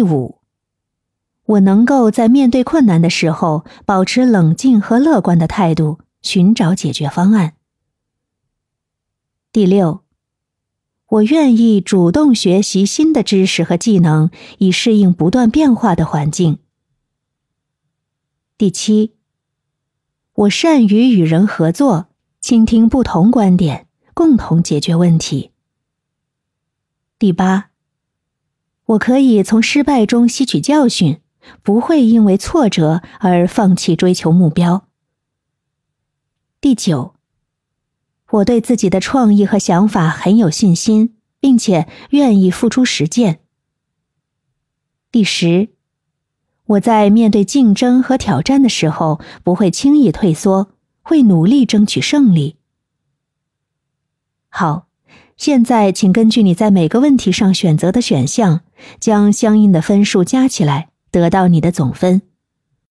第五，我能够在面对困难的时候保持冷静和乐观的态度，寻找解决方案。第六，我愿意主动学习新的知识和技能，以适应不断变化的环境。第七，我善于与人合作，倾听不同观点，共同解决问题。第八。我可以从失败中吸取教训，不会因为挫折而放弃追求目标。第九，我对自己的创意和想法很有信心，并且愿意付出实践。第十，我在面对竞争和挑战的时候不会轻易退缩，会努力争取胜利。好。现在，请根据你在每个问题上选择的选项，将相应的分数加起来，得到你的总分。